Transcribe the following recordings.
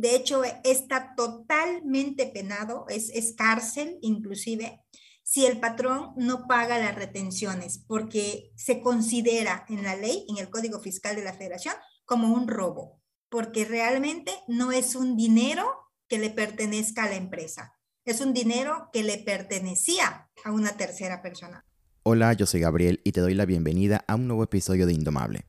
De hecho, está totalmente penado, es, es cárcel inclusive, si el patrón no paga las retenciones, porque se considera en la ley, en el Código Fiscal de la Federación, como un robo, porque realmente no es un dinero que le pertenezca a la empresa, es un dinero que le pertenecía a una tercera persona. Hola, yo soy Gabriel y te doy la bienvenida a un nuevo episodio de Indomable.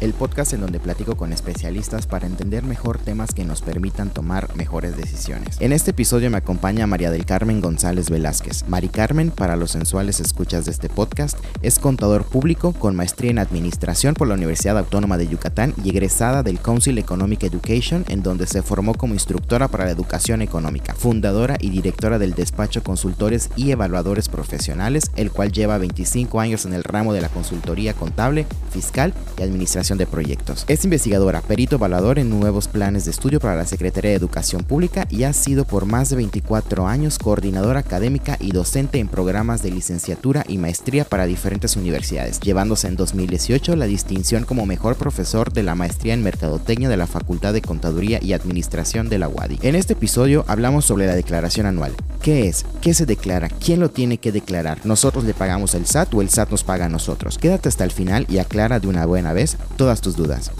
El podcast en donde platico con especialistas para entender mejor temas que nos permitan tomar mejores decisiones. En este episodio me acompaña María del Carmen González Velázquez. Mari Carmen, para los sensuales escuchas de este podcast, es contador público con maestría en administración por la Universidad Autónoma de Yucatán y egresada del Council Economic Education, en donde se formó como instructora para la educación económica, fundadora y directora del despacho Consultores y Evaluadores Profesionales, el cual lleva 25 años en el ramo de la consultoría contable, fiscal y administración de proyectos. Es investigadora, perito evaluador en nuevos planes de estudio para la Secretaría de Educación Pública y ha sido por más de 24 años coordinadora académica y docente en programas de licenciatura y maestría para diferentes universidades, llevándose en 2018 la distinción como mejor profesor de la maestría en Mercadotecnia de la Facultad de Contaduría y Administración de la UADI. En este episodio hablamos sobre la declaración anual. ¿Qué es? ¿Qué se declara? ¿Quién lo tiene que declarar? ¿Nosotros le pagamos el SAT o el SAT nos paga a nosotros? Quédate hasta el final y aclara de una buena vez todas tus dudas.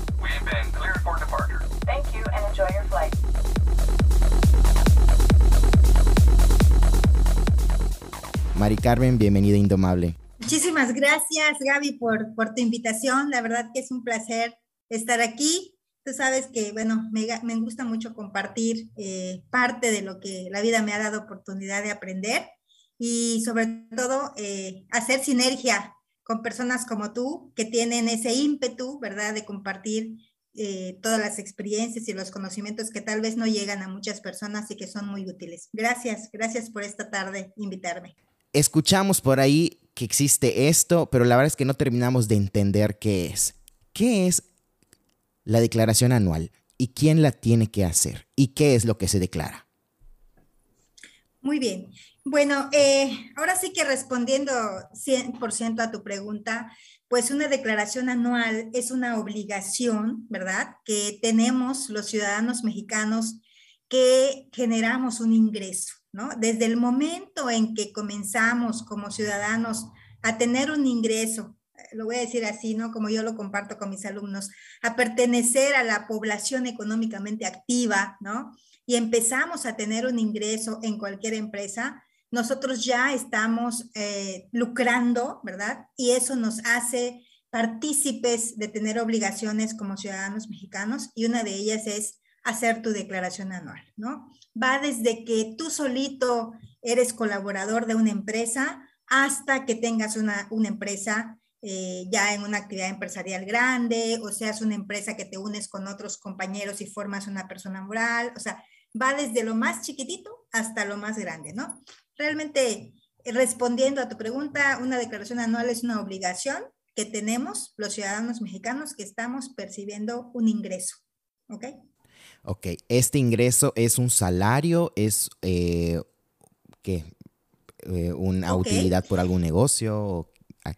Mari Carmen, bienvenida Indomable. Muchísimas gracias, Gaby, por, por tu invitación. La verdad que es un placer estar aquí. Tú sabes que, bueno, me, me gusta mucho compartir eh, parte de lo que la vida me ha dado oportunidad de aprender y sobre todo eh, hacer sinergia con personas como tú que tienen ese ímpetu, ¿verdad?, de compartir eh, todas las experiencias y los conocimientos que tal vez no llegan a muchas personas y que son muy útiles. Gracias, gracias por esta tarde invitarme. Escuchamos por ahí que existe esto, pero la verdad es que no terminamos de entender qué es. ¿Qué es la declaración anual y quién la tiene que hacer y qué es lo que se declara? Muy bien. Bueno, eh, ahora sí que respondiendo 100% a tu pregunta, pues una declaración anual es una obligación, ¿verdad? Que tenemos los ciudadanos mexicanos que generamos un ingreso, ¿no? Desde el momento en que comenzamos como ciudadanos a tener un ingreso, lo voy a decir así, ¿no? Como yo lo comparto con mis alumnos, a pertenecer a la población económicamente activa, ¿no? Y empezamos a tener un ingreso en cualquier empresa, nosotros ya estamos eh, lucrando, ¿verdad? Y eso nos hace partícipes de tener obligaciones como ciudadanos mexicanos y una de ellas es hacer tu declaración anual, ¿no? Va desde que tú solito eres colaborador de una empresa hasta que tengas una, una empresa eh, ya en una actividad empresarial grande o seas una empresa que te unes con otros compañeros y formas una persona moral, o sea, va desde lo más chiquitito hasta lo más grande, ¿no? realmente eh, respondiendo a tu pregunta, una declaración anual es una obligación que tenemos los ciudadanos mexicanos que estamos percibiendo un ingreso. ¿Ok? Ok, este ingreso es un salario, es eh, ¿qué? Eh, una utilidad por algún negocio.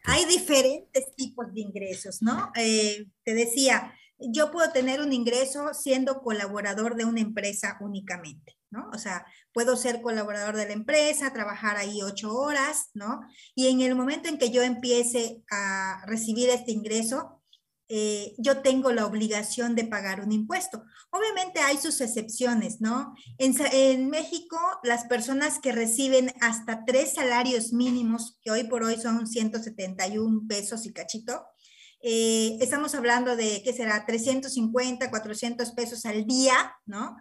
Hay diferentes tipos de ingresos, ¿no? te decía, yo puedo tener un ingreso siendo colaborador de una empresa únicamente. ¿no? O sea, puedo ser colaborador de la empresa, trabajar ahí ocho horas, ¿no? Y en el momento en que yo empiece a recibir este ingreso, eh, yo tengo la obligación de pagar un impuesto. Obviamente hay sus excepciones, ¿no? En, México, las personas que reciben hasta tres salarios mínimos, que hoy por hoy son 171 pesos y cachito, eh, estamos hablando de, ¿qué será? 350, 400 pesos al día, ¿no?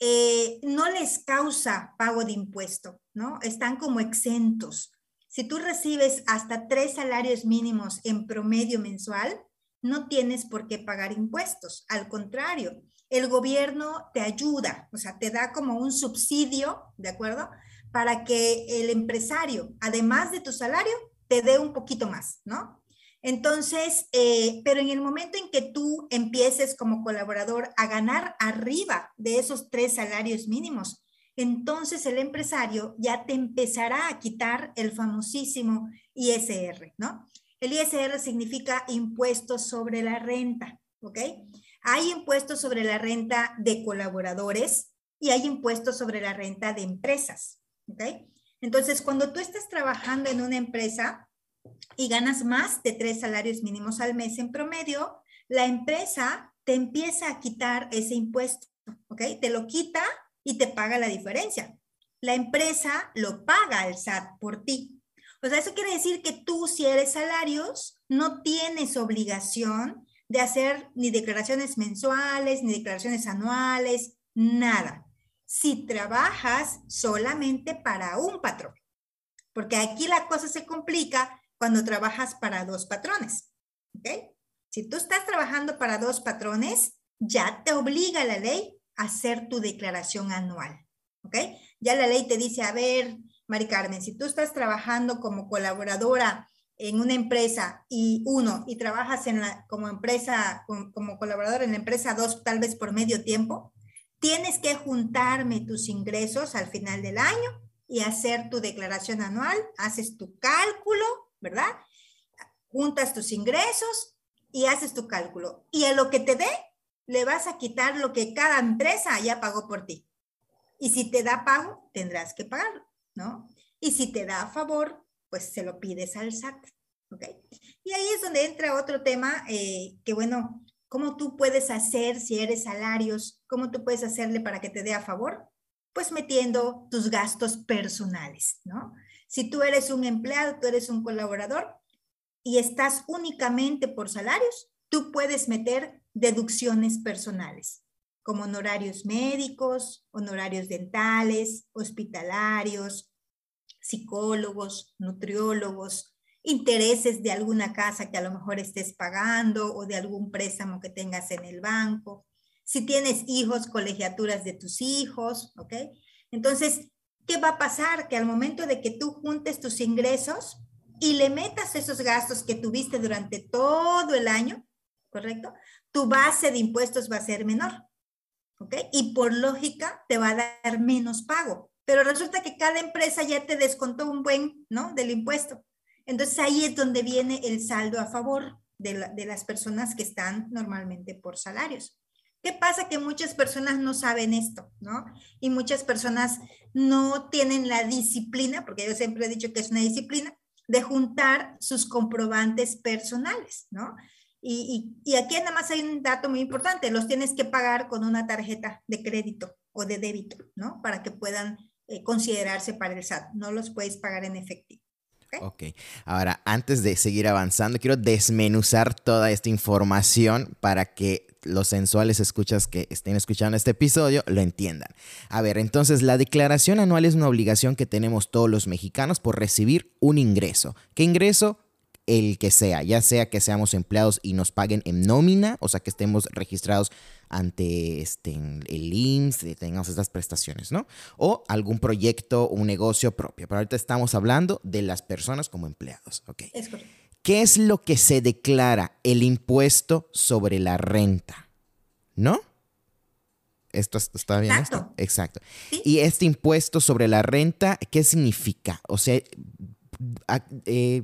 Eh, no les causa pago de impuesto, ¿no? Están como exentos. Si tú recibes hasta tres salarios mínimos en promedio mensual, no tienes por qué pagar impuestos. Al contrario, el gobierno te ayuda, o sea, te da como un subsidio, ¿de acuerdo? Para que el empresario, además de tu salario, te dé un poquito más, ¿no? Entonces, eh, pero en el momento en que tú empieces como colaborador a ganar arriba de esos tres salarios mínimos, entonces el empresario ya te empezará a quitar el famosísimo ISR, ¿no? El ISR significa impuestos sobre la renta, ¿ok? Hay impuestos sobre la renta de colaboradores y hay impuestos sobre la renta de empresas, ¿ok? Entonces, cuando tú estás trabajando en una empresa y ganas más de tres salarios mínimos al mes en promedio, la empresa te empieza a quitar ese impuesto, ¿ok? Te lo quita y te paga la diferencia. La empresa lo paga al SAT por ti. O sea, eso quiere decir que tú, si eres salarios, no tienes obligación de hacer ni declaraciones mensuales, ni declaraciones anuales, nada. Si trabajas solamente para un patrón, porque aquí la cosa se complica cuando trabajas para dos patrones. ¿Ok? Si tú estás trabajando para dos patrones, ya te obliga la ley hacer tu declaración anual. ¿Ok? Ya la ley te dice, a ver, Mari Carmen, si tú estás trabajando como colaboradora en una empresa y uno, y trabajas en la, como empresa, como, como colaborador en la empresa dos, tal vez por medio tiempo, tienes que juntarme tus ingresos al final del año y hacer tu declaración anual, haces tu cálculo, ¿verdad? Juntas tus ingresos y haces tu cálculo. Y a lo que te dé, le vas a quitar lo que cada empresa ya pagó por ti. Y si te da pago, tendrás que pagarlo, ¿no? Y si te da a favor, pues se lo pides al SAT, ¿ok? Y ahí es donde entra otro tema eh, que, bueno, ¿cómo tú puedes hacer si eres salarios? ¿Cómo tú puedes hacerle para que te dé a favor? Pues metiendo tus gastos personales, ¿no? Si tú eres un empleado, tú eres un colaborador y estás únicamente por salarios, tú puedes meter deducciones personales, como honorarios médicos, honorarios dentales, hospitalarios, psicólogos, nutriólogos, intereses de alguna casa que a lo mejor estés pagando o de algún préstamo que tengas en el banco. Si tienes hijos, colegiaturas de tus hijos, ¿ok? Entonces, ¿qué va a pasar? Que al momento de que tú juntes tus ingresos y le metas esos gastos que tuviste durante todo el año, ¿correcto? Tu base de impuestos va a ser menor, ¿ok? Y por lógica te va a dar menos pago. Pero resulta que cada empresa ya te descontó un buen, ¿no? Del impuesto. Entonces ahí es donde viene el saldo a favor de, de las personas que están normalmente por salarios. ¿Qué pasa? Que muchas personas no saben esto, ¿no? Y muchas personas no tienen la disciplina, porque yo siempre he dicho que es una disciplina, de juntar sus comprobantes personales, ¿no? Y, y, aquí nada más hay un dato muy importante, los tienes que pagar con una tarjeta de crédito o de débito, ¿no? Para que puedan eh, considerarse para el SAT, no los puedes pagar en efectivo. Ok, ahora antes de seguir avanzando, quiero desmenuzar toda esta información para que los sensuales escuchas que estén escuchando este episodio lo entiendan. A ver, entonces la declaración anual es una obligación que tenemos todos los mexicanos por recibir un ingreso. ¿Qué ingreso? El que sea, ya sea que seamos empleados y nos paguen en nómina, o sea que estemos registrados ante este, el IMSS, y tengamos estas prestaciones, ¿no? O algún proyecto, un negocio propio. Pero ahorita estamos hablando de las personas como empleados, ¿ok? Es correcto. ¿Qué es lo que se declara el impuesto sobre la renta? ¿No? Esto está bien. Exacto. Exacto. Y este impuesto sobre la renta, ¿qué significa? O sea, eh,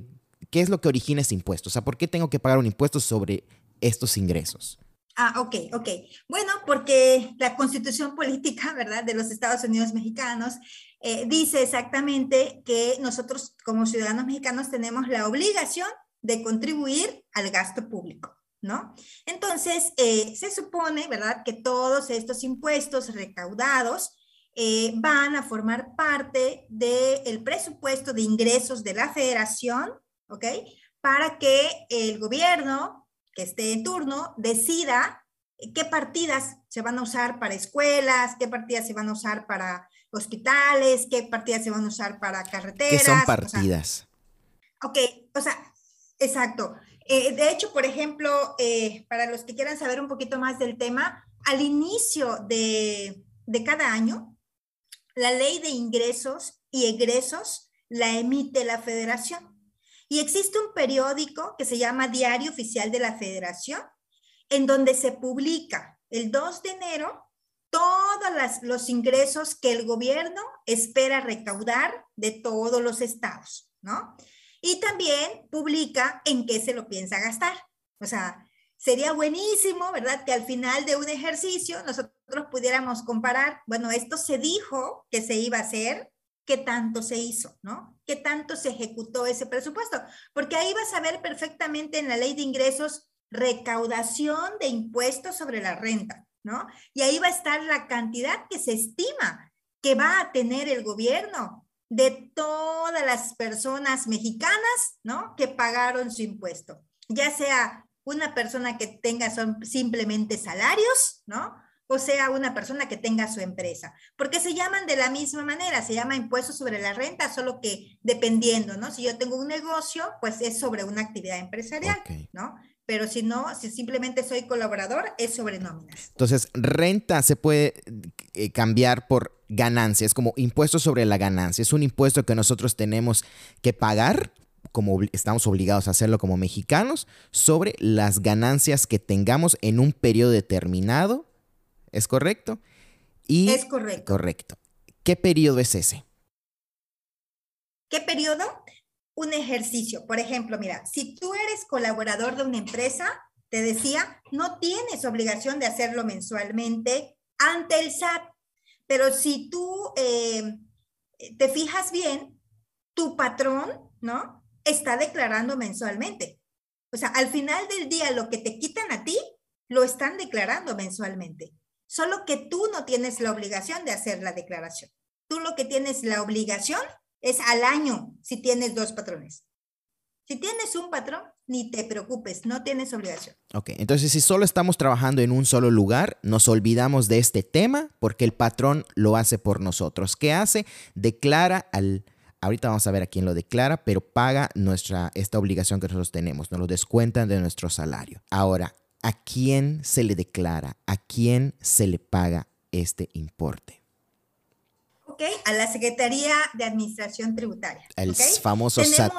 ¿qué es lo que origina ese impuesto? O sea, ¿por qué tengo que pagar un impuesto sobre estos ingresos? Ah, ok, ok. Bueno, porque la constitución política, ¿verdad?, de los Estados Unidos mexicanos eh, dice exactamente que nosotros como ciudadanos mexicanos tenemos la obligación de contribuir al gasto público, ¿no? Entonces, eh, se supone, ¿verdad?, que todos estos impuestos recaudados eh, van a formar parte del presupuesto de ingresos de la federación, ¿ok? Para que el gobierno que esté en turno decida qué partidas se van a usar para escuelas, qué partidas se van a usar para hospitales, qué partidas se van a usar para carreteras. ¿Qué son partidas? ok, o sea, Exacto. Eh, de hecho, por ejemplo, eh, para los que quieran saber un poquito más del tema, al inicio de, de cada año, la ley de ingresos y egresos la emite la federación. Y existe un periódico que se llama Diario Oficial de la Federación, en donde se publica el 2 de enero todos los ingresos que el gobierno espera recaudar de todos los estados, ¿no? Y también publica en qué se lo piensa gastar. O sea, sería buenísimo, ¿verdad? Que al final de un ejercicio nosotros pudiéramos comparar, bueno, esto se dijo que se iba a hacer, qué tanto se hizo, ¿no? ¿Qué tanto se ejecutó ese presupuesto? Porque ahí vas a ver perfectamente en la ley de ingresos recaudación de impuestos sobre la renta, ¿no? Y ahí va a estar la cantidad que se estima que va a tener el gobierno de todas las personas mexicanas, ¿no? Que pagaron su impuesto, ya sea una persona que tenga son simplemente salarios, ¿no? O sea, una persona que tenga su empresa, porque se llaman de la misma manera, se llama impuesto sobre la renta, solo que dependiendo, ¿no? Si yo tengo un negocio, pues es sobre una actividad empresarial, ¿no? pero si no, si simplemente soy colaborador, es sobre nóminas. Entonces, renta se puede eh, cambiar por ganancia, es como impuesto sobre la ganancia, es un impuesto que nosotros tenemos que pagar, como estamos obligados a hacerlo como mexicanos, sobre las ganancias que tengamos en un periodo determinado, ¿es correcto? Y, es correcto. Correcto. ¿Qué periodo es ese? ¿Qué periodo? un ejercicio. Por ejemplo, mira, si tú eres colaborador de una empresa, te decía, no tienes obligación de hacerlo mensualmente ante el SAT. Pero si tú eh, te fijas bien, tu patrón, ¿no? Está declarando mensualmente. O sea, al final del día, lo que te quitan a ti, lo están declarando mensualmente. Solo que tú no tienes la obligación de hacer la declaración. Tú lo que tienes la obligación es al año si tienes dos patrones. Si tienes un patrón, ni te preocupes, no tienes obligación. Ok, entonces si solo estamos trabajando en un solo lugar, nos olvidamos de este tema porque el patrón lo hace por nosotros. ¿Qué hace? Declara al... Ahorita vamos a ver a quién lo declara, pero paga nuestra, esta obligación que nosotros tenemos, nos lo descuentan de nuestro salario. Ahora, ¿a quién se le declara? ¿A quién se le paga este importe? A la Secretaría de Administración Tributaria. El famoso SAT.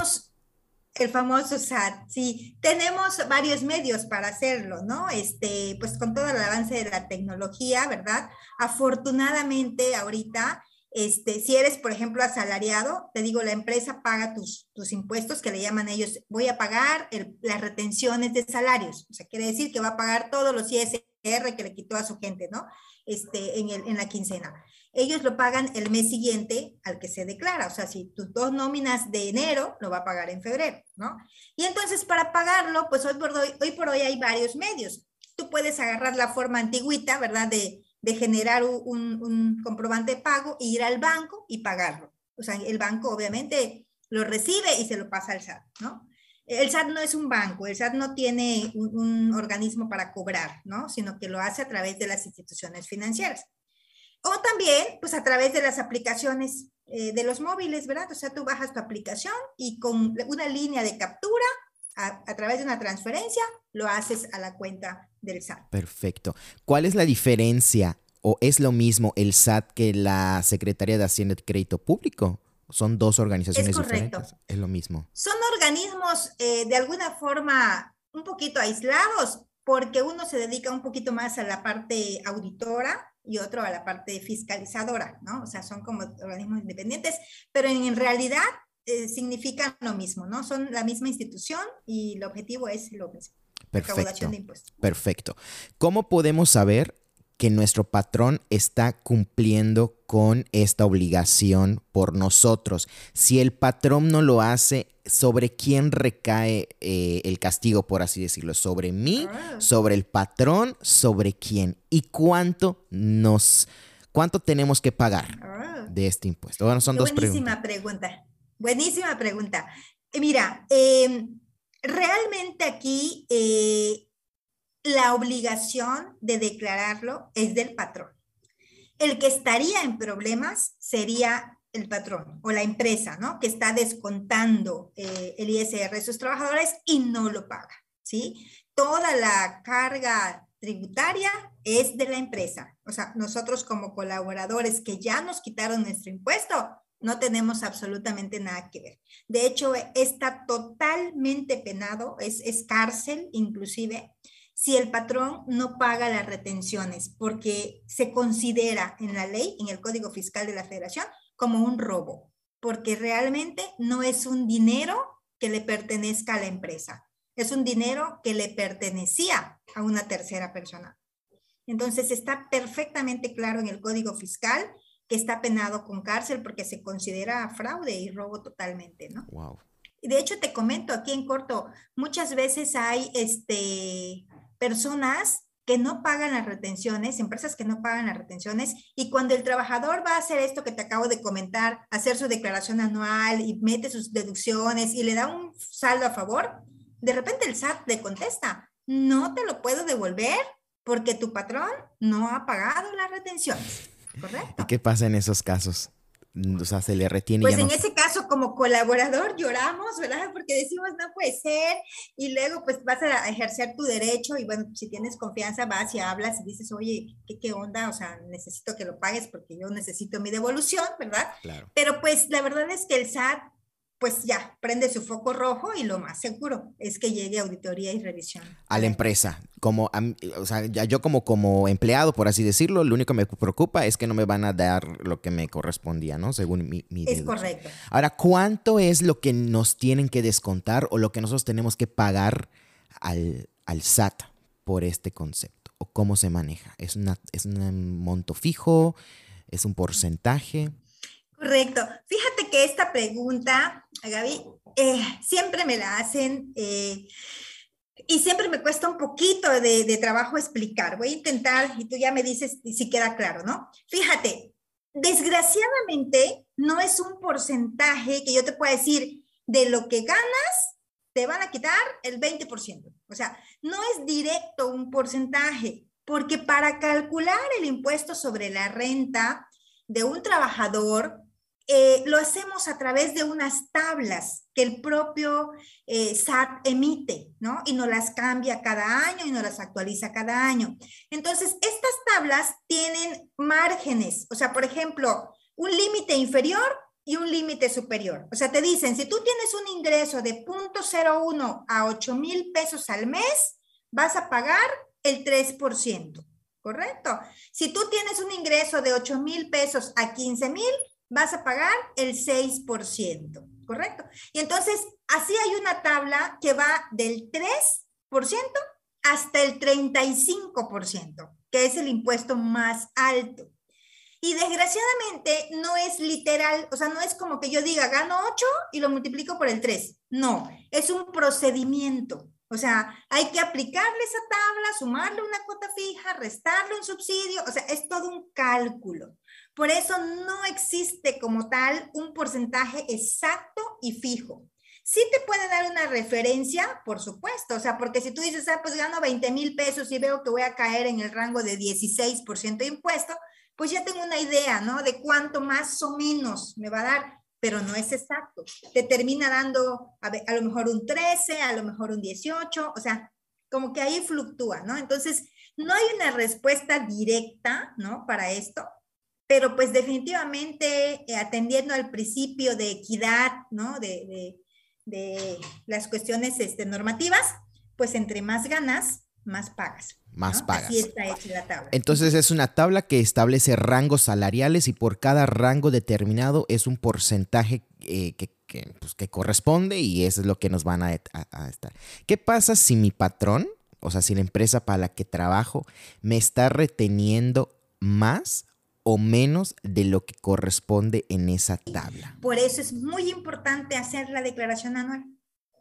El famoso SAT, sí. Tenemos varios medios para hacerlo, ¿no? Este, pues con todo el avance de la tecnología, ¿verdad? Afortunadamente, ahorita, este, si eres, por ejemplo, asalariado, te digo, la empresa paga tus, tus impuestos, que le llaman ellos, voy a pagar las retenciones de salarios. O sea, quiere decir que va a pagar todos los ISR que le quitó a su gente, ¿no? Este, en, el, en la quincena ellos lo pagan el mes siguiente al que se declara. O sea, si tus dos nóminas de enero, lo va a pagar en febrero, ¿no? Y entonces para pagarlo, pues hoy por hoy, hoy, por hoy hay varios medios. Tú puedes agarrar la forma antigüita, ¿verdad? De, de generar un, comprobante de pago e ir al banco y pagarlo. O sea, el banco obviamente lo recibe y se lo pasa al SAT, ¿no? El SAT no es un banco, el SAT no tiene un, un organismo para cobrar, ¿no? Sino que lo hace a través de las instituciones financieras. O también, pues a través de las aplicaciones eh, de los móviles, ¿verdad? O sea, tú bajas tu aplicación y con una línea de captura, a, a, través de una transferencia, lo haces a la cuenta del SAT. Perfecto. ¿Cuál es la diferencia o es lo mismo el SAT que la Secretaría de Hacienda y Crédito Público? Son dos organizaciones es diferentes. Es lo mismo. Son organismos eh, de alguna forma un poquito aislados porque uno se dedica un poquito más a la parte auditora y otro a la parte fiscalizadora, ¿no? O sea, son como organismos independientes, pero en, realidad eh, significan lo mismo, ¿no? Son la misma institución y el objetivo es lo mismo. Perfecto. De impuestos. Perfecto. ¿Cómo podemos saber que nuestro patrón está cumpliendo con esta obligación por nosotros. Si el patrón no lo hace, ¿sobre quién recae eh, el castigo, por así decirlo? ¿Sobre mí? Ah. ¿Sobre el patrón? ¿Sobre quién? ¿Y cuánto nos, cuánto tenemos que pagar ah. de este impuesto? Bueno, son dos Buenísima pregunta. Buenísima pregunta. Mira, em, realmente aquí eh, la obligación de declararlo es del patrón. El que estaría en problemas sería el patrón o la empresa, ¿no? Que está descontando eh, el ISR de sus trabajadores y no lo paga, ¿sí? Toda la carga tributaria es de la empresa. O sea, nosotros como colaboradores que ya nos quitaron nuestro impuesto, no tenemos absolutamente nada que ver. De hecho, está totalmente penado, es, es cárcel inclusive, si el patrón no paga las retenciones, porque se considera en la ley, en el Código Fiscal de la Federación, como un robo, porque realmente no es un dinero que le pertenezca a la empresa, es un dinero que le pertenecía a una tercera persona. Entonces está perfectamente claro en el Código Fiscal que está penado con cárcel porque se considera fraude y robo totalmente, ¿no? Wow. De hecho, te comento aquí en corto, muchas veces hay este, personas que no pagan las retenciones, empresas que no pagan las retenciones, y cuando el trabajador va a hacer esto que te acabo de comentar, hacer su declaración anual y mete sus deducciones y le da un saldo a favor, de repente el SAT le contesta, no te lo puedo devolver porque tu patrón no ha pagado las retenciones. ¿Correcto? ¿Y qué pasa en esos casos? O sea, se le retiene. Pues en ese caso, como colaborador, lloramos, ¿verdad? Porque decimos, no puede ser. Y luego, pues vas a ejercer tu derecho. Y bueno, si tienes confianza, vas y hablas y dices, oye, ¿qué, qué onda? O sea, necesito que lo pagues porque yo necesito mi devolución, ¿verdad? Claro. Pero pues la verdad es que el SAT pues ya, prende su foco rojo y lo más seguro es que llegue auditoría y revisión. A la empresa, como, o sea, yo como, como empleado, por así decirlo, lo único que me preocupa es que no me van a dar lo que me correspondía, ¿no? Según mi... mi es correcto. Ahora, ¿cuánto es lo que nos tienen que descontar o lo que nosotros tenemos que pagar al, al SAT por este concepto? ¿O cómo se maneja? ¿Es, una, ¿Es un monto fijo? ¿Es un porcentaje? Correcto. Fíjate que esta pregunta, Gaby, eh, siempre me la hacen eh, y siempre me cuesta un poquito de, de, trabajo explicar. Voy a intentar y tú ya me dices si queda claro, ¿no? Fíjate, desgraciadamente no es un porcentaje que yo te pueda decir de lo que ganas, te van a quitar el 20%. O sea, no es directo un porcentaje, porque para calcular el impuesto sobre la renta de un trabajador, eh, lo hacemos a través de unas tablas que el propio eh, SAT emite, ¿no? Y nos las cambia cada año y nos las actualiza cada año. Entonces, estas tablas tienen márgenes, o sea, por ejemplo, un límite inferior y un límite superior. O sea, te dicen, si tú tienes un ingreso de 0.01 a 8 mil pesos al mes, vas a pagar el 3%, ¿correcto? Si tú tienes un ingreso de 8 mil pesos a 15 mil, vas a pagar el 6%, ¿correcto? Y entonces, así hay una tabla que va del 3% hasta el 35%, que es el impuesto más alto. Y desgraciadamente no es literal, o sea, no es como que yo diga, gano 8 y lo multiplico por el 3. No, es un procedimiento. O sea, hay que aplicarle esa tabla, sumarle una cuota fija, restarle un subsidio, o sea, es todo un cálculo. Por eso no existe como tal un porcentaje exacto y fijo. Sí te puede dar una referencia, por supuesto, o sea, porque si tú dices, ah, pues gano 20 mil pesos y veo que voy a caer en el rango de 16% de impuesto, pues ya tengo una idea, ¿no? De cuánto más o menos me va a dar, pero no es exacto. Te termina dando a, a lo mejor un 13, a lo mejor un 18, o sea, como que ahí fluctúa, ¿no? Entonces, no hay una respuesta directa, ¿no? Para esto, pero pues definitivamente eh, atendiendo al principio de equidad, ¿no? De, las cuestiones este, normativas, pues entre más ganas, más pagas. Más pagas. Así está hecha la tabla. Entonces es una tabla que establece rangos salariales y por cada rango determinado es un porcentaje eh, que, pues, que, corresponde y eso es lo que nos van a, a estar. ¿Qué pasa si mi patrón, o sea, si la empresa para la que trabajo me está reteniendo más o menos de lo que corresponde en esa tabla. Por eso es muy importante hacer la declaración anual,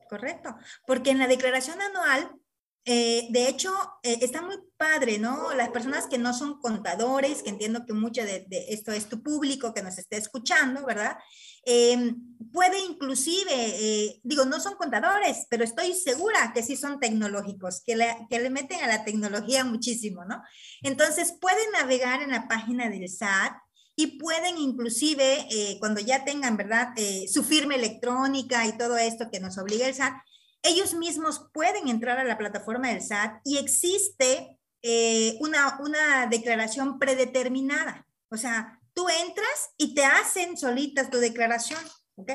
¿correcto? Porque en la declaración anual eh, de hecho, eh, está muy padre, ¿no? Las personas que no son contadores, que entiendo que mucho de, esto es tu público que nos esté escuchando, ¿verdad? Eh, puede inclusive, digo, no son contadores, pero estoy segura que sí son tecnológicos, que le, que le meten a la tecnología muchísimo, ¿no? Entonces, pueden navegar en la página del SAT y pueden inclusive, cuando ya tengan, ¿verdad? su firma electrónica y todo esto que nos obliga el SAT, ellos mismos pueden entrar a la plataforma del SAT y existe eh, una, una declaración predeterminada. O sea, tú entras y te hacen solitas tu declaración, ¿ok?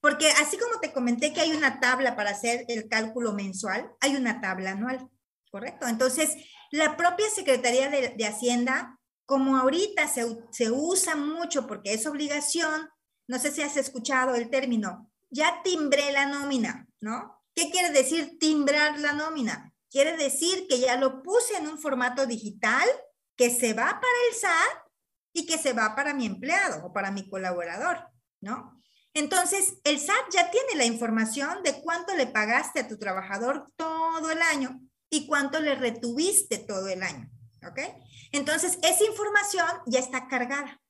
Porque así como te comenté que hay una tabla para hacer el cálculo mensual, hay una tabla anual. ¿correcto? Entonces, la propia Secretaría de, Hacienda, como ahorita se, se usa mucho porque es obligación, no sé si has escuchado el término, ya timbré la nómina, ¿no? ¿Qué quiere decir timbrar la nómina? Quiere decir que ya lo puse en un formato digital que se va para el SAT y que se va para mi empleado o para mi colaborador, ¿no? Entonces, el SAT ya tiene la información de cuánto le pagaste a tu trabajador todo el año y cuánto le retuviste todo el año, ¿ok? Entonces, esa información ya está cargada.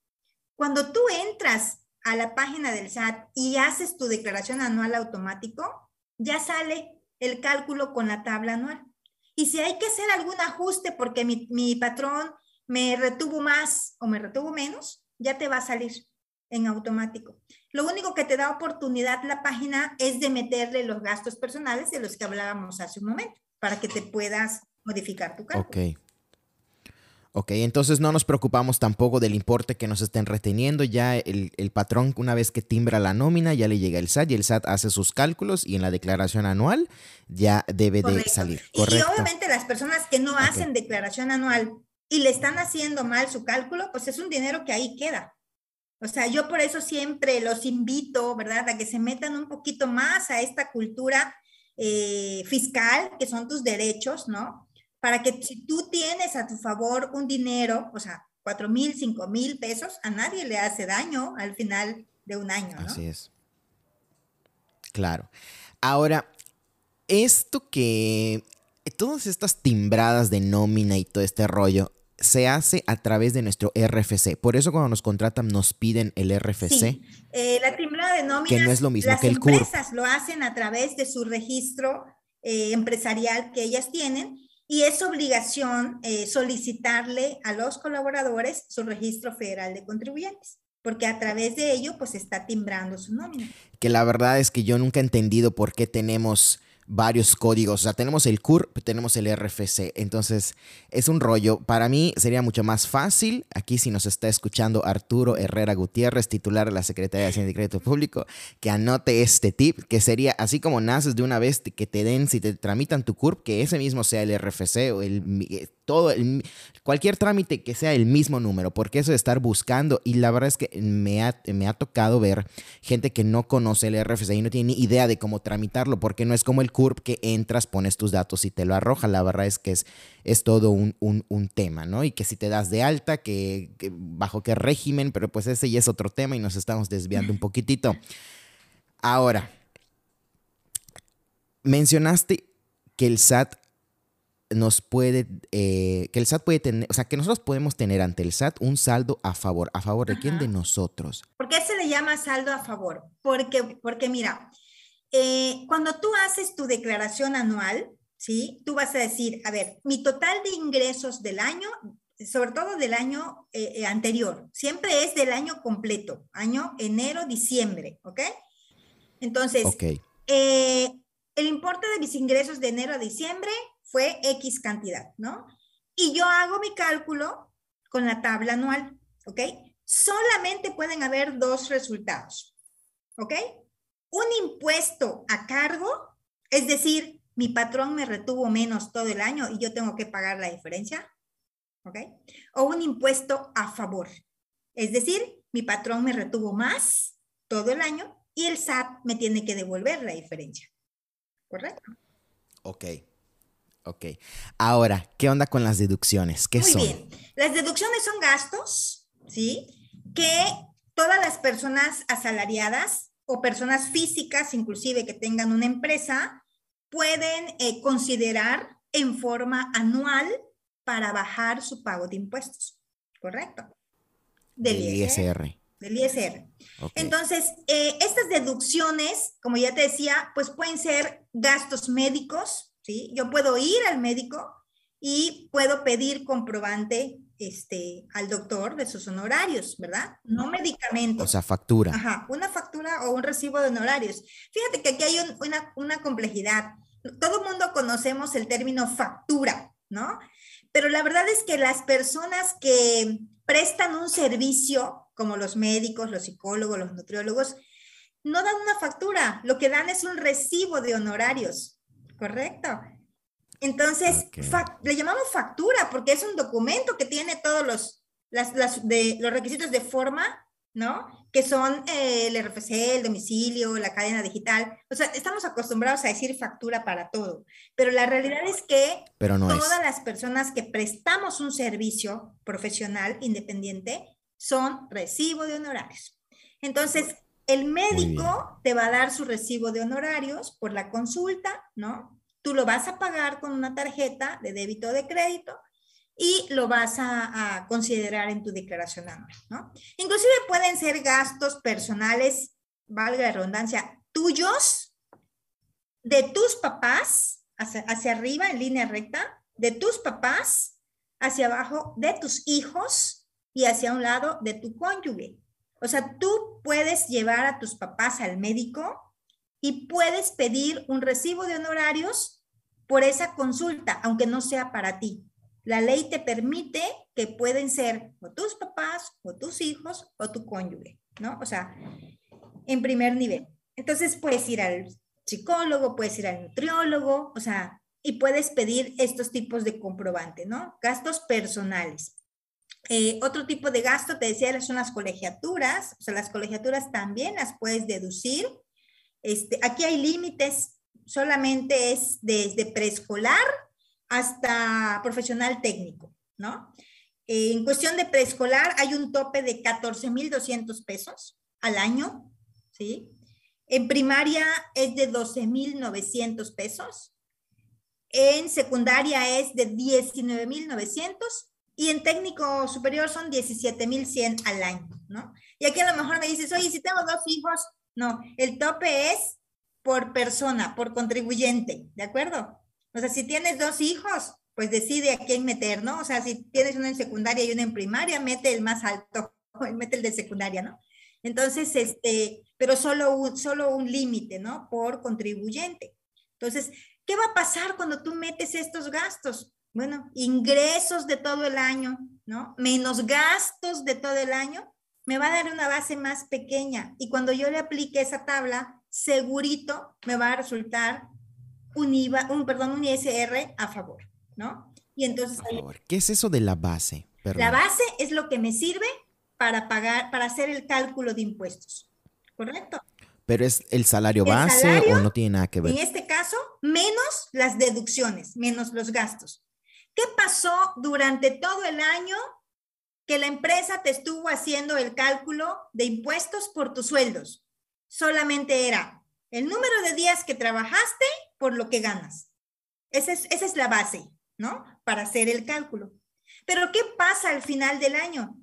Cuando tú entras a la página del SAT y haces tu declaración anual automático, ya sale el cálculo con la tabla anual. Y si hay que hacer algún ajuste porque mi, patrón me retuvo más o me retuvo menos, ya te va a salir en automático. Lo único que te da oportunidad la página es de meterle los gastos personales de los que hablábamos hace un momento, para que te puedas modificar tu cálculo. Ok. Ok, entonces no nos preocupamos tampoco del importe que nos estén reteniendo. Ya el, patrón, una vez que timbra la nómina, ya le llega el SAT y el SAT hace sus cálculos y en la declaración anual ya debe de salir. Correcto. Y, obviamente las personas que no hacen declaración anual y le están haciendo mal su cálculo, pues es un dinero que ahí queda. O sea, yo por eso siempre los invito, ¿verdad?, a que se metan un poquito más a esta cultura eh, fiscal, que son tus derechos, ¿no? Para que si tú tienes a tu favor un dinero, o sea, cuatro mil, cinco mil pesos, a nadie le hace daño al final de un año, ¿no? Así es. Claro. Ahora, esto que todas estas timbradas de nómina y todo este rollo, se hace a través de nuestro RFC. Por eso cuando nos contratan nos piden el RFC. Sí. Eh, la timbrada de nóminas, que no es lo mismo las que el empresas lo hacen a través de su registro eh, empresarial que ellas tienen y es obligación eh, solicitarle a los colaboradores su registro federal de contribuyentes porque a través de ello pues está timbrando su nómina. Que la verdad es que yo nunca he entendido por qué tenemos varios códigos. O sea, tenemos el CURP, tenemos el RFC. Entonces, es un rollo. Para mí sería mucho más fácil, aquí si nos está escuchando Arturo Herrera Gutiérrez, titular de la Secretaría de Hacienda y Crédito Público, que anote este tip, que sería así como naces de una vez, que te den, si te tramitan tu CURP, que ese mismo sea el RFC o el todo, el, cualquier trámite que sea el mismo número, porque eso de estar buscando, y la verdad es que me ha, me ha tocado ver gente que no conoce el RFC y no tiene ni idea de cómo tramitarlo, porque no es como el CURP que entras, pones tus datos y te lo arroja, la verdad es que es, es todo un, tema, ¿no? Y que si te das de alta, que, que bajo qué régimen, pero pues ese ya es otro tema y nos estamos desviando un poquitito. Ahora, mencionaste que el SAT nos puede, eh, que el SAT puede tener, o sea, que nosotros podemos tener ante el SAT un saldo a favor. ¿A favor de quién? De nosotros. ¿Por qué se le llama saldo a favor? Porque, porque mira, eh, cuando tú haces tu declaración anual, ¿sí? Tú vas a decir, a ver, mi total de ingresos del año, sobre todo del año eh, anterior, siempre es del año completo, año enero, diciembre, ¿ok? Entonces, el importe de mis ingresos de enero a diciembre fue X cantidad, ¿no? Y yo hago mi cálculo con la tabla anual, ¿ok? Solamente pueden haber dos resultados, ¿ok? Un impuesto a cargo, es decir, mi patrón me retuvo menos todo el año y yo tengo que pagar la diferencia, ¿ok? O un impuesto a favor, es decir, mi patrón me retuvo más todo el año y el SAT me tiene que devolver la diferencia, ¿correcto? Ok. Ok. Ahora, ¿qué onda con las deducciones? ¿Qué Muy son? bien. Las deducciones son gastos, ¿sí? Que todas las personas asalariadas o personas físicas, inclusive que tengan una empresa, pueden eh, considerar en forma anual para bajar su pago de impuestos. ¿Correcto? Del, ISR. Del ISR. Entonces, eh, estas deducciones, como ya te decía, pues pueden ser gastos médicos, ¿sí? Yo puedo ir al médico y puedo pedir comprobante este, al doctor de sus honorarios, ¿verdad? No medicamentos. O sea, factura. Ajá, una factura o un recibo de honorarios. Fíjate que aquí hay una, una complejidad. Todo el mundo conocemos el término factura, ¿no? Pero la verdad es que las personas que prestan un servicio, como los médicos, los psicólogos, los nutriólogos, no dan una factura, lo que dan es un recibo de honorarios. Correcto. Entonces, le llamamos factura porque es un documento que tiene todos los, las, de, los requisitos de forma, ¿no? Que son eh, el RFC, el domicilio, la cadena digital. O sea, estamos acostumbrados a decir factura para todo, pero la realidad es que todas las personas que prestamos un servicio profesional independiente son recibo de honorarios. Entonces, el médico te va a dar su recibo de honorarios por la consulta, ¿no? Tú lo vas a pagar con una tarjeta de débito o de crédito y lo vas a, considerar en tu declaración anual, ¿no? Inclusive pueden ser gastos personales, valga la redundancia, tuyos, de tus papás, hacia, hacia arriba en línea recta, de tus papás, hacia abajo, de tus hijos y hacia un lado de tu cónyuge. O sea, tú puedes llevar a tus papás al médico y puedes pedir un recibo de honorarios por esa consulta, aunque no sea para ti. La ley te permite que pueden ser o tus papás, o tus hijos, o tu cónyuge, ¿no? O sea, en primer nivel. Entonces puedes ir al psicólogo, puedes ir al nutriólogo, o sea, y puedes pedir estos tipos de comprobante, ¿no? Gastos personales. Eh, otro tipo de gasto, te decía, son las colegiaturas, o sea, las colegiaturas también las puedes deducir. Este, aquí hay límites, solamente es desde preescolar hasta profesional técnico, ¿no? Eh, en cuestión de preescolar hay un tope de 14,200 pesos al año, ¿sí? En primaria es de 12,900 pesos. En secundaria es de 19,900 y en técnico superior son 17,100 al año, ¿no? Y aquí a lo mejor me dices, oye, si tengo dos hijos, no, el tope es por persona, por contribuyente, ¿de acuerdo? O sea, si tienes dos hijos, pues decide a quién meter, ¿no? O sea, si tienes uno en secundaria y uno en primaria, mete el más alto, mete el de secundaria, ¿no? Entonces, este, pero solo un, solo un límite, ¿no? Por contribuyente. Entonces, ¿qué va a pasar cuando tú metes estos gastos? Bueno, ingresos de todo el año, ¿no? Menos gastos de todo el año, me va a dar una base más pequeña. Y cuando yo le aplique esa tabla, segurito me va a resultar un IVA, un, perdón, un ISR a favor, ¿no? Y entonces... ¿Qué es eso de la base? La base es lo que me sirve para pagar, para hacer el cálculo de impuestos, ¿correcto? Pero es el salario base o no tiene nada que ver. En este caso, menos las deducciones, menos los gastos. ¿Qué pasó durante todo el año que la empresa te estuvo haciendo el cálculo de impuestos por tus sueldos? Solamente era el número de días que trabajaste por lo que ganas. Esa es, la base, ¿no? Para hacer el cálculo. Pero ¿qué pasa al final del año?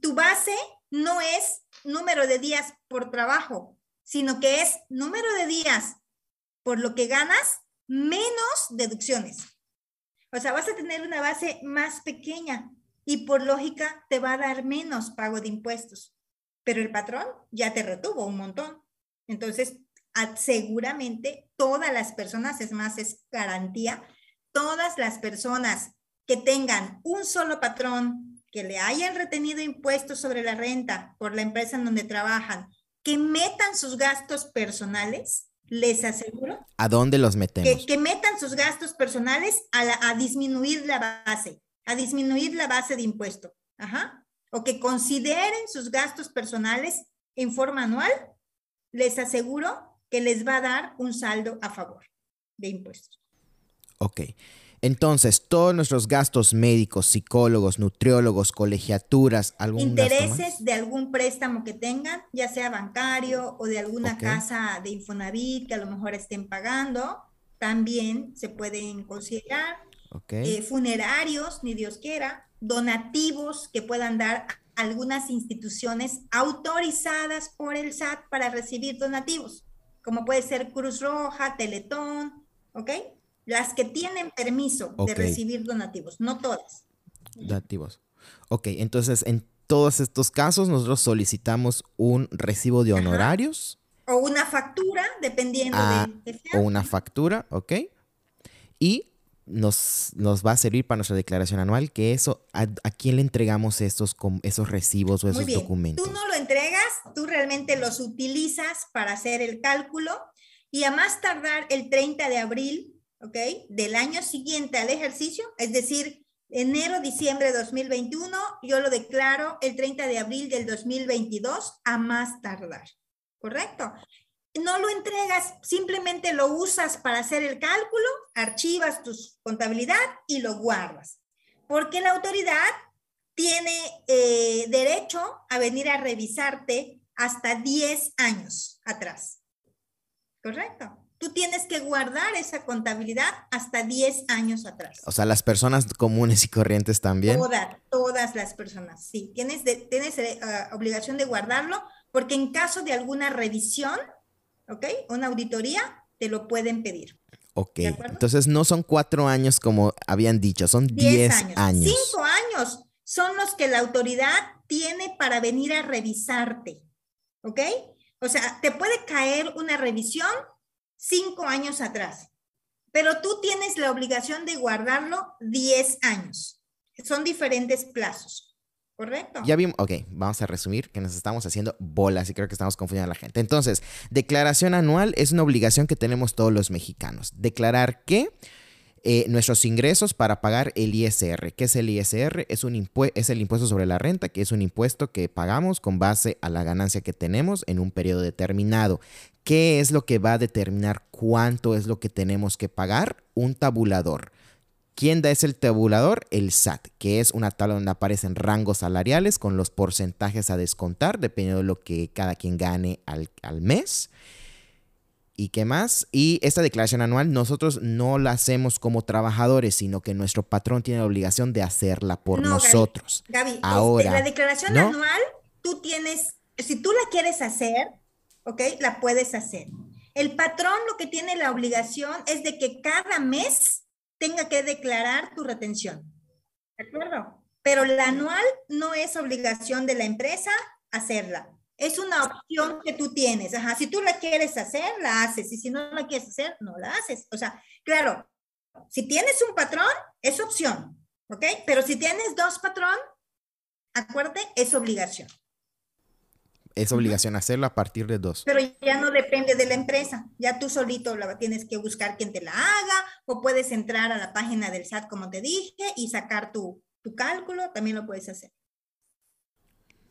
tu base no es número de días por trabajo, sino que es número de días por lo que ganas menos deducciones. O sea, vas a tener una base más pequeña y por lógica te va a dar menos pago de impuestos. Pero el patrón ya te retuvo un montón. Entonces, seguramente todas las personas, es más, es garantía, todas las personas que tengan un solo patrón, que le hayan retenido impuestos sobre la renta por la empresa en donde trabajan, que metan sus gastos personales, les aseguro. ¿A dónde los metemos? Que, metan sus gastos personales a, disminuir la base, a disminuir la base de impuesto. Ajá. O que consideren sus gastos personales en forma anual, les aseguro que les va a dar un saldo a favor de impuestos. Ok. Entonces, todos nuestros gastos médicos, psicólogos, nutriólogos, colegiaturas, algún intereses de algún préstamo que tengan, ya sea bancario o de alguna casa de Infonavit que a lo mejor estén pagando, también se pueden considerar. Eh, funerarios, ni Dios quiera, donativos que puedan dar algunas instituciones autorizadas por el SAT para recibir donativos, como puede ser Cruz Roja, Teletón, ¿ok? Las que tienen permiso de recibir donativos, no todas. Donativos. Ok, entonces en todos estos casos nosotros solicitamos un recibo de honorarios. O una factura, dependiendo ah, de O una factura, ok. Y nos, nos, va a servir para nuestra declaración anual, que eso, ¿a, quién le entregamos estos, esos recibos o esos documentos? Tú no lo entregas, tú realmente los utilizas para hacer el cálculo y a más tardar el 30 de abril ¿ok? Del año siguiente al ejercicio, es decir, enero, diciembre de 2021, yo lo declaro el 30 de abril del 2022 a más tardar, ¿correcto? No lo entregas, simplemente lo usas para hacer el cálculo, archivas tu contabilidad y lo guardas, porque la autoridad tiene eh, derecho a venir a revisarte hasta 10 años atrás, ¿correcto? Tú tienes que guardar esa contabilidad hasta 10 años atrás. O sea, las personas comunes y corrientes también. Todas, todas las personas, sí. Tienes, tienes eh, ah, obligación de guardarlo porque en caso de alguna revisión, ¿ok? Una auditoría, te lo pueden pedir. Ok, entonces no son cuatro años como habían dicho, son diez, años. años. Cinco años son los que la autoridad tiene para venir a revisarte, ¿ok? O sea, te puede caer una revisión cinco años atrás, pero tú tienes la obligación de guardarlo 10 años. Son diferentes plazos. ¿Correcto? Ya vimos, ok, vamos a resumir que nos estamos haciendo bolas y creo que estamos confundiendo a la gente. Entonces, declaración anual es una obligación que tenemos todos los mexicanos. Declarar que eh, nuestros ingresos para pagar el ISR. ¿Qué es el ISR? Es, un es el impuesto sobre la renta, que es un impuesto que pagamos con base a la ganancia que tenemos en un periodo determinado. ¿Qué es lo que va a determinar cuánto es lo que tenemos que pagar? Un tabulador. ¿Quién da ese tabulador? El SAT, que es una tabla donde aparecen rangos salariales con los porcentajes a descontar, dependiendo de lo que cada quien gane al, mes. ¿Y qué más? Y esta declaración anual nosotros no la hacemos como trabajadores, sino que nuestro patrón tiene la obligación de hacerla por nosotros. Gaby, este, Ahora, la declaración anual, tú tienes, si tú la quieres hacer, ¿ok? La puedes hacer. El patrón lo que tiene la obligación es de que cada mes tenga que declarar tu retención. ¿De acuerdo? Pero la anual no es obligación de la empresa hacerla. Es una opción que tú tienes. Ajá, si tú la quieres hacer, la haces. Y si no la quieres hacer, no la haces. O sea, claro, si tienes un patrón, es opción. ¿Ok? Pero si tienes dos patrón, acuérdate, es obligación es obligación hacerlo a partir de dos. Pero ya no depende de la empresa, ya tú solito la tienes que buscar quien te la haga o puedes entrar a la página del SAT como te dije y sacar tu, cálculo, también lo puedes hacer.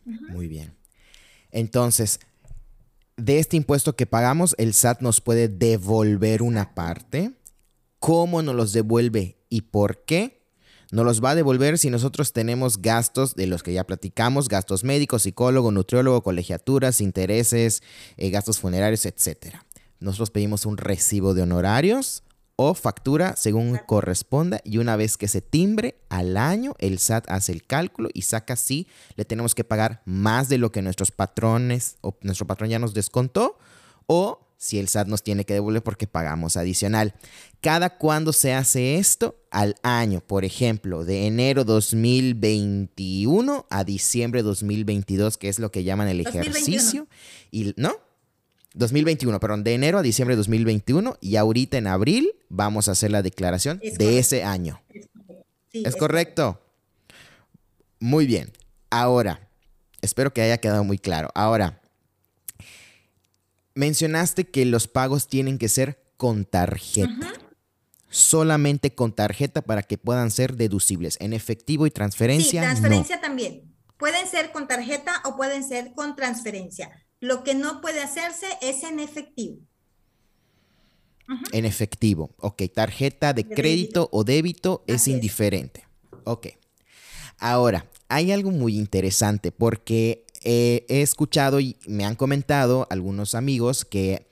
Muy bien. Entonces, de este impuesto que pagamos, el SAT nos puede devolver una parte. ¿Cómo nos los devuelve y por qué? Nos los va a devolver si nosotros tenemos gastos de los que ya platicamos, gastos médicos, psicólogo, nutriólogo, colegiaturas, intereses, eh, gastos funerarios, etc. Nosotros pedimos un recibo de honorarios o factura según corresponda y una vez que se timbre al año, el SAT hace el cálculo y saca si le tenemos que pagar más de lo que nuestros patrones o nuestro patrón ya nos descontó o si el SAT nos tiene que devolver porque pagamos adicional. ¿Cada cuándo se hace esto? Al año, por ejemplo, de enero 2021 a diciembre 2022, que es lo que llaman el ejercicio. Y, ¿No? 2021, perdón, de enero a diciembre de 2021 y ahorita en abril vamos a hacer la declaración de ese año. ¿Es, correcto? Muy bien. Ahora, espero que haya quedado muy claro. Ahora, mencionaste que los pagos tienen que ser con tarjeta. Solamente con tarjeta para que puedan ser deducibles. En efectivo y transferencia. Sí, transferencia también. Pueden ser con tarjeta o pueden ser con transferencia. Lo que no puede hacerse es en efectivo. En efectivo. Ok, tarjeta de, crédito o débito es indiferente. Ok. Ahora, hay algo muy interesante porque he escuchado y me han comentado algunos amigos que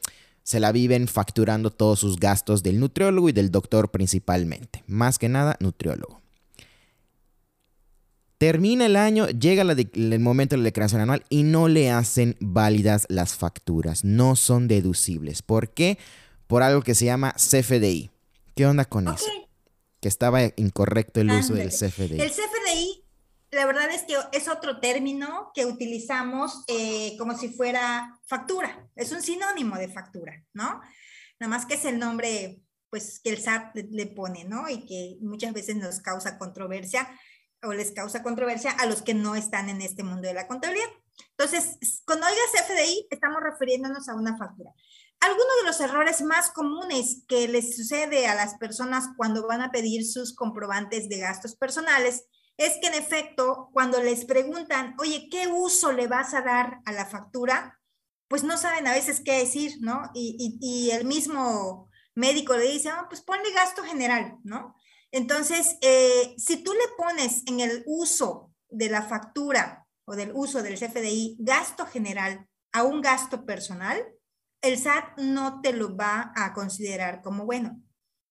se la viven facturando todos sus gastos del nutriólogo y del doctor principalmente. Más que nada, nutriólogo. Termina el año, llega el momento de la declaración anual y no le hacen válidas las facturas. No son deducibles. ¿Por qué? Por algo que se llama CFDI. ¿Qué onda con eso? Que estaba incorrecto el uso del CFDI. El CFDI la verdad es que es otro término que utilizamos eh, como si fuera factura. Es un sinónimo de factura, ¿no? Nada más que es el nombre, pues, que el SAT le pone, ¿no? Y que muchas veces nos causa controversia o les causa controversia a los que no están en este mundo de la contabilidad. Entonces, cuando oigas FDI, estamos refiriéndonos a una factura. algunos de los errores más comunes que les sucede a las personas cuando van a pedir sus comprobantes de gastos personales es que en efecto, cuando les preguntan, oye, ¿qué uso le vas a dar a la factura? Pues no saben a veces qué decir, ¿no? Y, el mismo médico le dice, ah, pues ponle gasto general, ¿no? Entonces, eh, si tú le pones en el uso de la factura o del uso del CFDI gasto general a un gasto personal, el SAT no te lo va a considerar como bueno.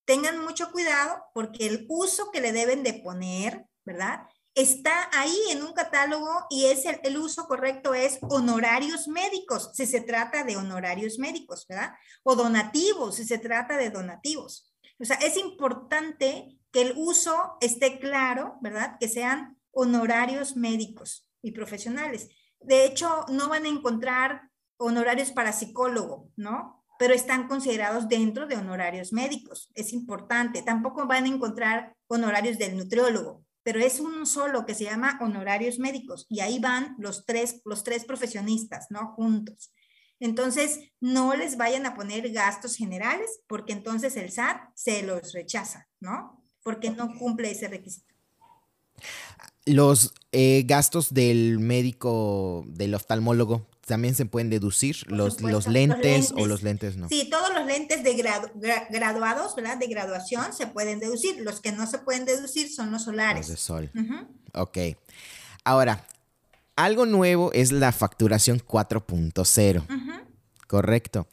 Tengan mucho cuidado porque el uso que le deben de poner, ¿verdad? Está ahí en un catálogo y es el, uso correcto es honorarios médicos, si se trata de honorarios médicos, ¿verdad? O donativos, si se trata de donativos. O sea, es importante que el uso esté claro, ¿verdad? Que sean honorarios médicos y profesionales. De hecho, no van a encontrar honorarios para psicólogo, ¿no? Pero están considerados dentro de honorarios médicos. Es importante. Tampoco van a encontrar honorarios del nutriólogo, pero es uno solo que se llama honorarios médicos y ahí van los tres, los tres profesionistas, ¿no? Juntos. Entonces, no les vayan a poner gastos generales porque entonces el SAT se los rechaza, ¿no? Porque no cumple ese requisito. Los eh, gastos del médico, del oftalmólogo, también se pueden deducir los, los, lentes o los lentes no. Sí, todos los lentes de graduados, ¿verdad? De graduación se pueden deducir. Los que no se pueden deducir son los solares. Los de sol. Ok. Ahora, algo nuevo es la facturación 4.0. Correcto.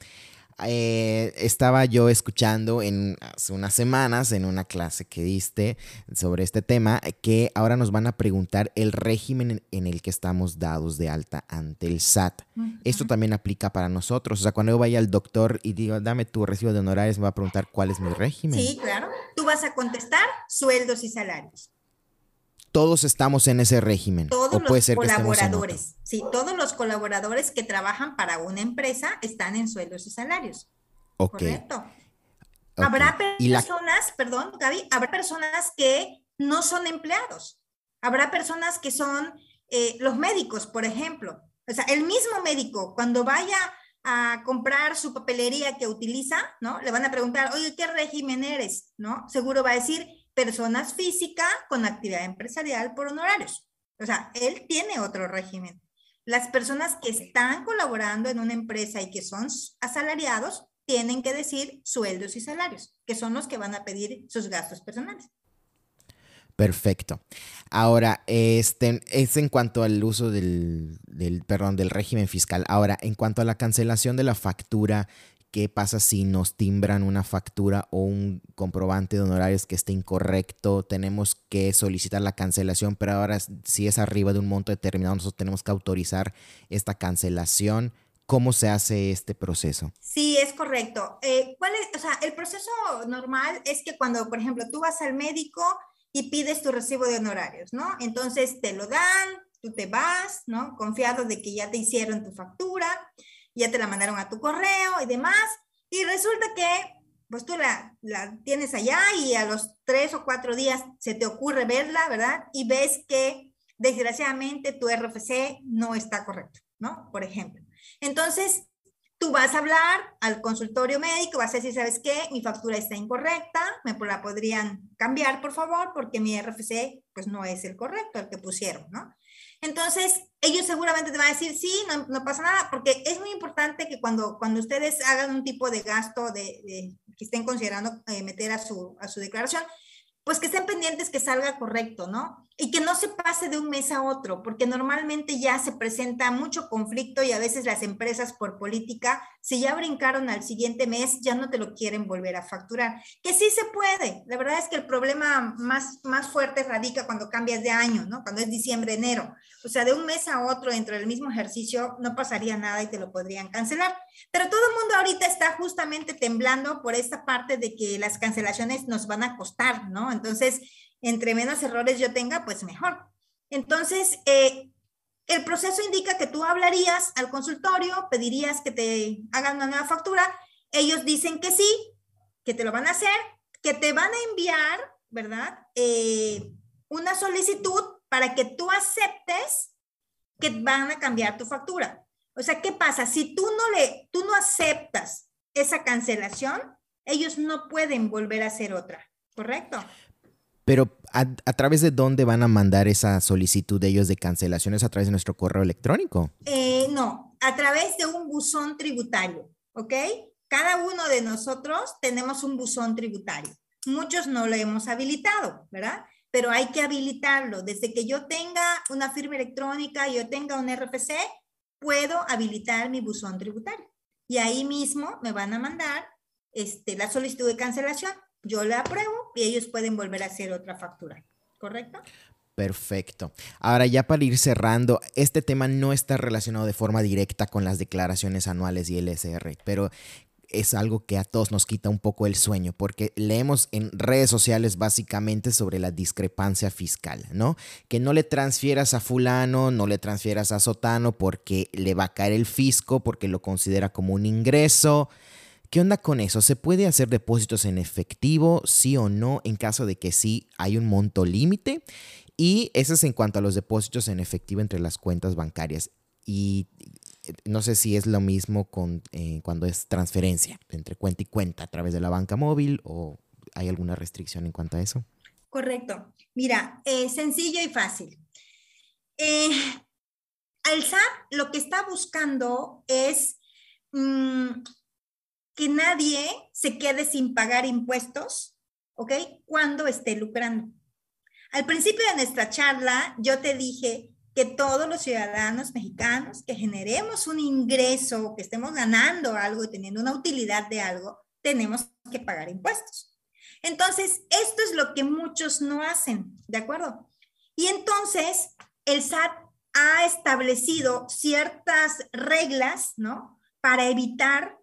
Eh, estaba yo escuchando en hace unas semanas en una clase que diste sobre este tema que ahora nos van a preguntar el régimen en, el que estamos dados de alta ante el SAT. Esto también aplica para nosotros. O sea, cuando yo vaya al doctor y digo, dame tu recibo de honorarios, me va a preguntar cuál es mi régimen. Sí, claro. Tú vas a contestar sueldos y salarios todos estamos en ese régimen. Todos los colaboradores, sí, todos los colaboradores que trabajan para una empresa están en sueldos y salarios. Ok. Correcto. Habrá personas, perdón, Gaby, habrá personas que no son empleados. Habrá personas que son eh, los médicos, por ejemplo. O sea, el mismo médico, cuando vaya a comprar su papelería que utiliza, ¿no? Le van a preguntar, oye, ¿qué régimen eres? ¿No? Seguro va a decir, personas físicas con actividad empresarial por honorarios. O sea, él tiene otro régimen. Las personas que están colaborando en una empresa y que son asalariados tienen que decir sueldos y salarios, que son los que van a pedir sus gastos personales. Perfecto. Ahora, este es en cuanto al uso del, del, perdón, del régimen fiscal. Ahora, en cuanto a la cancelación de la factura ¿Qué pasa si nos timbran una factura o un comprobante de honorarios que esté incorrecto? Tenemos que solicitar la cancelación, pero ahora si es arriba de un monto determinado, nosotros tenemos que autorizar esta cancelación. ¿Cómo se hace este proceso? Sí, es correcto. Eh, ¿cuál es, o sea, el proceso normal es que cuando, por ejemplo, tú vas al médico y pides tu recibo de honorarios, ¿no? Entonces te lo dan, tú te vas, ¿no? Confiado de que ya te hicieron tu factura ya te la mandaron a tu correo y demás, y resulta que pues tú la, la, tienes allá y a los tres o cuatro días se te ocurre verla, ¿verdad? Y ves que desgraciadamente tu RFC no está correcto, ¿no? Por ejemplo. Entonces, tú vas a hablar al consultorio médico, vas a decir, ¿sabes qué? Mi factura está incorrecta, me la podrían cambiar, por favor, porque mi RFC pues no es el correcto, el que pusieron, ¿no? Entonces, ellos seguramente te van a decir, sí, no, pasa nada, porque es muy importante que cuando, cuando ustedes hagan un tipo de gasto de, que estén considerando eh, meter a su, a su declaración, pues que estén pendientes que salga correcto, ¿no? Y que no se pase de un mes a otro, porque normalmente ya se presenta mucho conflicto y a veces las empresas por política, si ya brincaron al siguiente mes, ya no te lo quieren volver a facturar. Que sí se puede. La verdad es que el problema más, más fuerte radica cuando cambias de año, ¿no? Cuando es diciembre, enero. O sea, de un mes a otro dentro del mismo ejercicio no pasaría nada y te lo podrían cancelar. Pero todo el mundo ahorita está justamente temblando por esta parte de que las cancelaciones nos van a costar, ¿no? Entonces, entre menos errores yo tenga, pues mejor. Entonces, eh, el proceso indica que tú hablarías al consultorio, pedirías que te hagan una nueva factura, ellos dicen que sí, que te lo van a hacer, que te van a enviar, ¿verdad? Eh, una solicitud para que tú aceptes que van a cambiar tu factura. O sea, ¿qué pasa? Si tú no le, tú no aceptas esa cancelación, ellos no pueden volver a hacer otra, ¿correcto? Pero ¿a, través de dónde van a mandar esa solicitud de ellos de cancelaciones? ¿A través de nuestro correo electrónico? Eh, no, a través de un buzón tributario, ¿ok? Cada uno de nosotros tenemos un buzón tributario. Muchos no lo hemos habilitado, ¿verdad? Pero hay que habilitarlo. Desde que yo tenga una firma electrónica, yo tenga un RFC, puedo habilitar mi buzón tributario. Y ahí mismo me van a mandar este, la solicitud de cancelación. Yo la apruebo y ellos pueden volver a hacer otra factura. ¿Correcto? Perfecto. Ahora ya para ir cerrando, este tema no está relacionado de forma directa con las declaraciones anuales y el SR, pero es algo que a todos nos quita un poco el sueño, porque leemos en redes sociales básicamente sobre la discrepancia fiscal, ¿no? Que no le transfieras a fulano, no le transfieras a sotano porque le va a caer el fisco, porque lo considera como un ingreso. ¿Qué onda con eso? ¿Se puede hacer depósitos en efectivo, sí o no? En caso de que sí, hay un monto límite. Y eso es en cuanto a los depósitos en efectivo entre las cuentas bancarias. Y no sé si es lo mismo con, eh, cuando es transferencia entre cuenta y cuenta a través de la banca móvil o hay alguna restricción en cuanto a eso. Correcto. Mira, eh, sencillo y fácil. Eh, el SAT lo que está buscando es mm, que nadie se quede sin pagar impuestos, ¿ok? Cuando esté lucrando. Al principio de nuestra charla, yo te dije que todos los ciudadanos mexicanos que generemos un ingreso, que estemos ganando algo y teniendo una utilidad de algo, tenemos que pagar impuestos. Entonces, esto es lo que muchos no hacen, ¿de acuerdo? Y entonces, el SAT ha establecido ciertas reglas, ¿no? Para evitar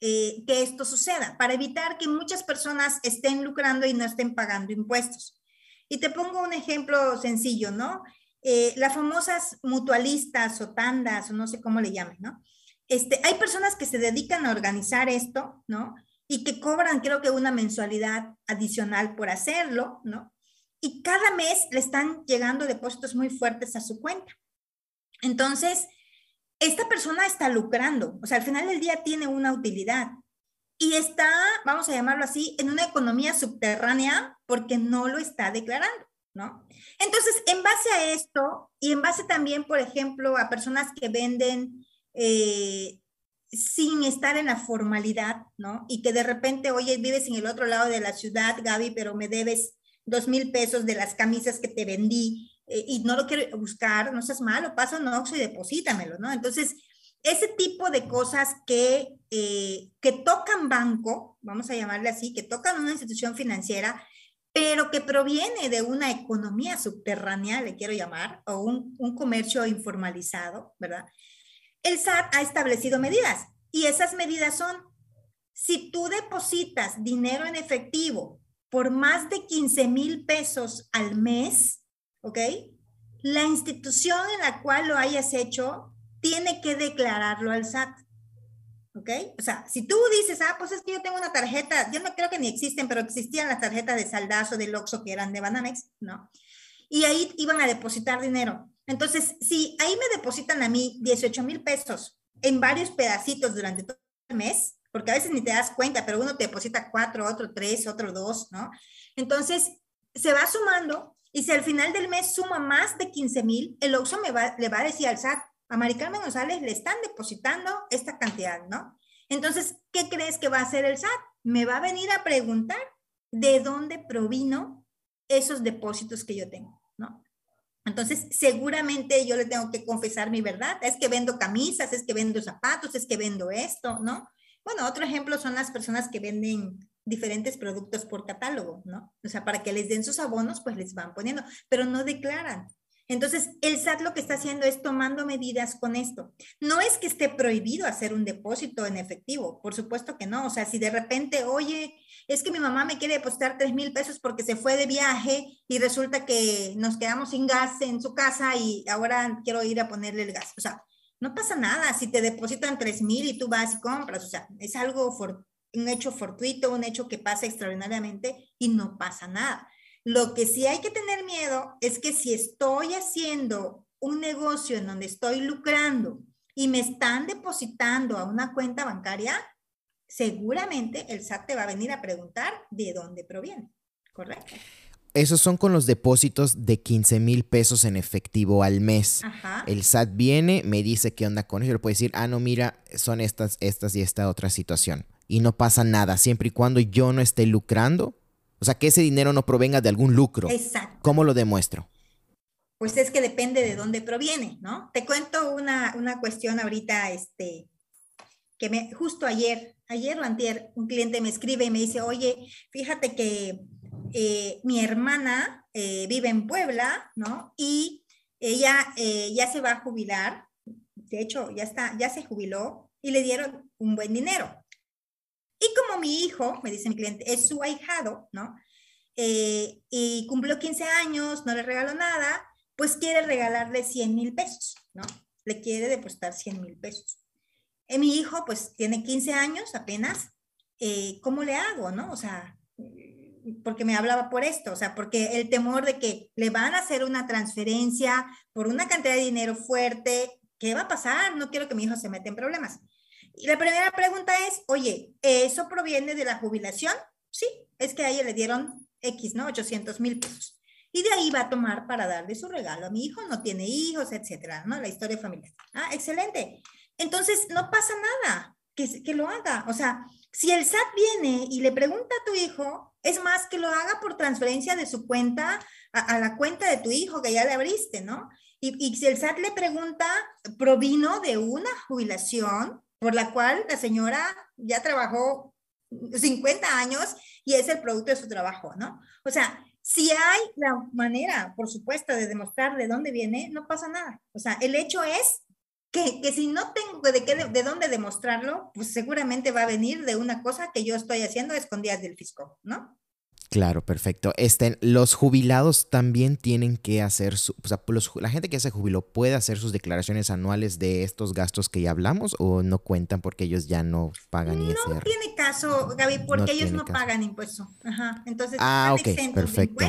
eh, que esto suceda, para evitar que muchas personas estén lucrando y no estén pagando impuestos. Y te pongo un ejemplo sencillo, ¿no? Eh, las famosas mutualistas o tandas, o no sé cómo le llamen, ¿no? Este, hay personas que se dedican a organizar esto, ¿no? Y que cobran, creo que una mensualidad adicional por hacerlo, ¿no? Y cada mes le están llegando depósitos muy fuertes a su cuenta. Entonces, esta persona está lucrando, o sea, al final del día tiene una utilidad y está, vamos a llamarlo así, en una economía subterránea porque no lo está declarando. ¿no? Entonces, en base a esto y en base también, por ejemplo, a personas que venden eh, sin estar en la formalidad, ¿no? Y que de repente, oye, vives en el otro lado de la ciudad, Gaby, pero me debes dos mil pesos de las camisas que te vendí eh, y no lo quiero buscar, no seas malo, pasa un Oxxo y deposítamelo, ¿no? Entonces, ese tipo de cosas que, eh, que tocan banco, vamos a llamarle así, que tocan una institución financiera, pero que proviene de una economía subterránea, le quiero llamar, o un, comercio informalizado, ¿verdad? El SAT ha establecido medidas y esas medidas son, si tú depositas dinero en efectivo por más de 15 mil pesos al mes, ¿ok? La institución en la cual lo hayas hecho tiene que declararlo al SAT. ¿ok? O sea, si tú dices, ah, pues es que yo tengo una tarjeta, yo no creo que ni existen, pero existían las tarjetas de saldazo, del Oxxo, que eran de Banamex, ¿no? Y ahí iban a depositar dinero. Entonces, si ahí me depositan a mí 18 mil pesos en varios pedacitos durante todo el mes, porque a veces ni te das cuenta, pero uno te deposita cuatro, otro tres, otro dos, ¿no? Entonces, se va sumando y si al final del mes suma más de 15 mil, el Oxxo me va, le va a decir al SAT, a Maricarmen González le están depositando esta cantidad, ¿no? Entonces, ¿qué crees que va a hacer el SAT? Me va a venir a preguntar de dónde provino esos depósitos que yo tengo, ¿no? Entonces, seguramente yo le tengo que confesar mi verdad. Es que vendo camisas, es que vendo zapatos, es que vendo esto, ¿no? Bueno, otro ejemplo son las personas que venden diferentes productos por catálogo, ¿no? O sea, para que les den sus abonos, pues les van poniendo, pero no declaran. Entonces, el SAT lo que está haciendo es tomando medidas con esto. No es que esté prohibido hacer un depósito en efectivo, por supuesto que no. O sea, si de repente, oye, es que mi mamá me quiere depositar tres mil pesos porque se fue de viaje y resulta que nos quedamos sin gas en su casa y ahora quiero ir a ponerle el gas. O sea, no pasa nada si te depositan tres mil y tú vas y compras. O sea, es algo, un hecho fortuito, un hecho que pasa extraordinariamente y no pasa nada. Lo que sí hay que tener miedo es que si estoy haciendo un negocio en donde estoy lucrando y me están depositando a una cuenta bancaria, seguramente el SAT te va a venir a preguntar de dónde proviene, ¿correcto? Esos son con los depósitos de 15 mil pesos en efectivo al mes. El SAT viene, me dice qué onda con eso. le puedo decir, ah, no, mira, son estas, estas y esta otra situación. Y no pasa nada, siempre y cuando yo no esté lucrando. O sea, que ese dinero no provenga de algún lucro. Exacto. ¿Cómo lo demuestro? Pues es que depende de dónde proviene, ¿no? Te cuento una, una cuestión ahorita, este, que me, justo ayer, ayer o antier, un cliente me escribe y me dice, oye, fíjate que eh, mi hermana eh, vive en Puebla, ¿no? Y ella eh, ya se va a jubilar, de hecho, ya está, ya se jubiló y le dieron un buen dinero. Y como mi hijo, me dice mi cliente, es su ahijado, ¿no? y cumplió 15 años, no le regaló nada, pues quiere regalarle 100 mil pesos, ¿no? Le quiere depositar 100 mil pesos. mi hijo, pues tiene 15 años apenas, ¿cómo le hago, no? O sea, porque me hablaba por esto, o sea, porque el temor de que le van a hacer una transferencia por una cantidad de dinero fuerte, ¿qué va a pasar? No quiero que mi hijo se meta en problemas. La primera pregunta es, oye, ¿eso proviene de la jubilación? Sí, es que a ella le dieron X, ¿no? 800 mil pesos. Y de ahí va a tomar para darle su regalo a mi hijo, no tiene hijos, etcétera, ¿no? La historia familiar. Ah, excelente. Entonces, no pasa nada que, que lo haga. O sea, si el SAT viene y le pregunta a tu hijo, es más que lo haga por transferencia de su cuenta a, la cuenta de tu hijo que ya le abriste, ¿no? Y, y, si el SAT le pregunta, provino de una jubilación por la cual la señora ya trabajó 50 años y es el producto de su trabajo, ¿no? O sea, si hay la manera, por supuesto, de demostrar de dónde viene, no pasa nada. O sea, el hecho es que, si no tengo de, qué, de, dónde demostrarlo, pues seguramente va a venir de una cosa que yo estoy haciendo escondidas del fisco, ¿no? Claro, perfecto. Este, los jubilados también tienen que hacer, su, o sea, la gente que se jubiló puede hacer sus declaraciones anuales de estos gastos que ya hablamos o no cuentan porque ellos ya no pagan ISR. No tiene caso, Gaby, porque ellos no pagan impuesto. Ajá. Entonces, ah, perfecto.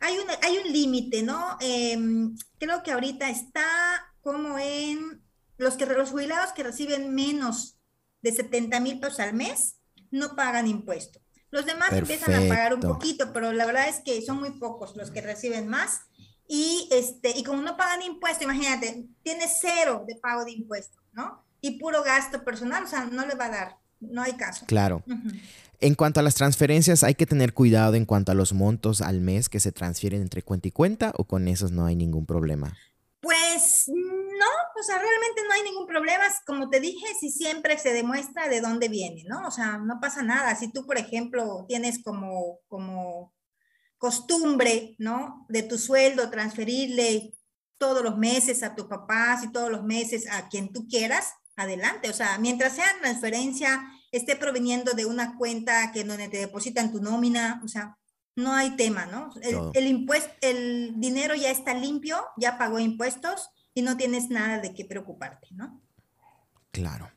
Hay un, hay un límite, ¿no? Em, creo que ahorita está como en los, que, los jubilados que reciben menos de 70 mil pesos al mes no pagan impuesto. Los demás empiezan a pagar un poquito, pero la verdad es que son muy pocos los que reciben más. Y, este, y como no pagan impuesto, imagínate, tiene cero de pago de impuesto, ¿no? Y puro gasto personal, o sea, no le va a dar, no hay caso. Claro. En cuanto a las transferencias, hay que tener cuidado en cuanto a los montos al mes que se transfieren entre cuenta y cuenta o con esos no hay ningún problema. No, o sea, realmente no hay ningún problema. Como te dije, si siempre se demuestra de dónde viene, ¿no? O sea, no pasa nada. Si tú, por ejemplo, tienes como, como costumbre, ¿no? De tu sueldo transferirle todos los meses a tu papá, y todos los meses a quien tú quieras, adelante. O sea, mientras sea transferencia, esté proveniendo de una cuenta que donde te depositan tu nómina, o sea, no hay tema, ¿no? El, el, impuesto, el dinero ya está limpio, ya pagó impuestos y no tienes nada de qué preocuparte, ¿no? Claro.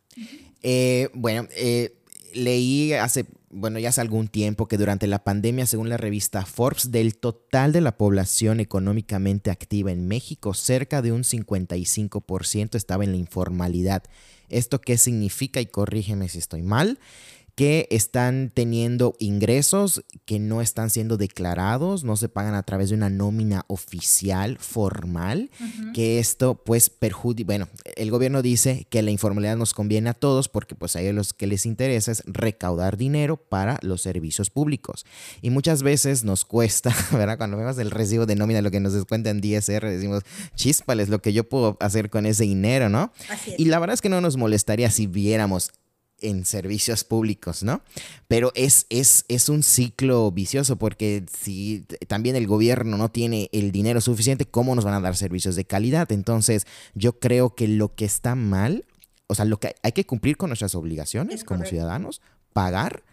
Eh, bueno, eh, leí hace, bueno, ya hace algún tiempo que durante la pandemia, según la revista Forbes, del total de la población económicamente activa en México, cerca de un 55% estaba en la informalidad. ¿Esto qué significa? Y corrígeme si estoy mal que están teniendo ingresos que no están siendo declarados, no se pagan a través de una nómina oficial formal, que esto pues perjudica, bueno, el gobierno dice que la informalidad nos conviene a todos porque pues a ellos lo que les interesa es recaudar dinero para los servicios públicos. Y muchas veces nos cuesta, ¿verdad? Cuando vemos el recibo de nómina, lo que nos descuenta en DSR, decimos, chispales, lo que yo puedo hacer con ese dinero, ¿no? Y la verdad es que no nos molestaría si viéramos en servicios públicos, ¿no? Pero es, es, es un ciclo vicioso porque si también el gobierno no tiene el dinero suficiente, ¿cómo nos van a dar servicios de calidad? Entonces, yo creo que lo que está mal, o sea, lo que hay que cumplir con nuestras obligaciones como ciudadanos, pagar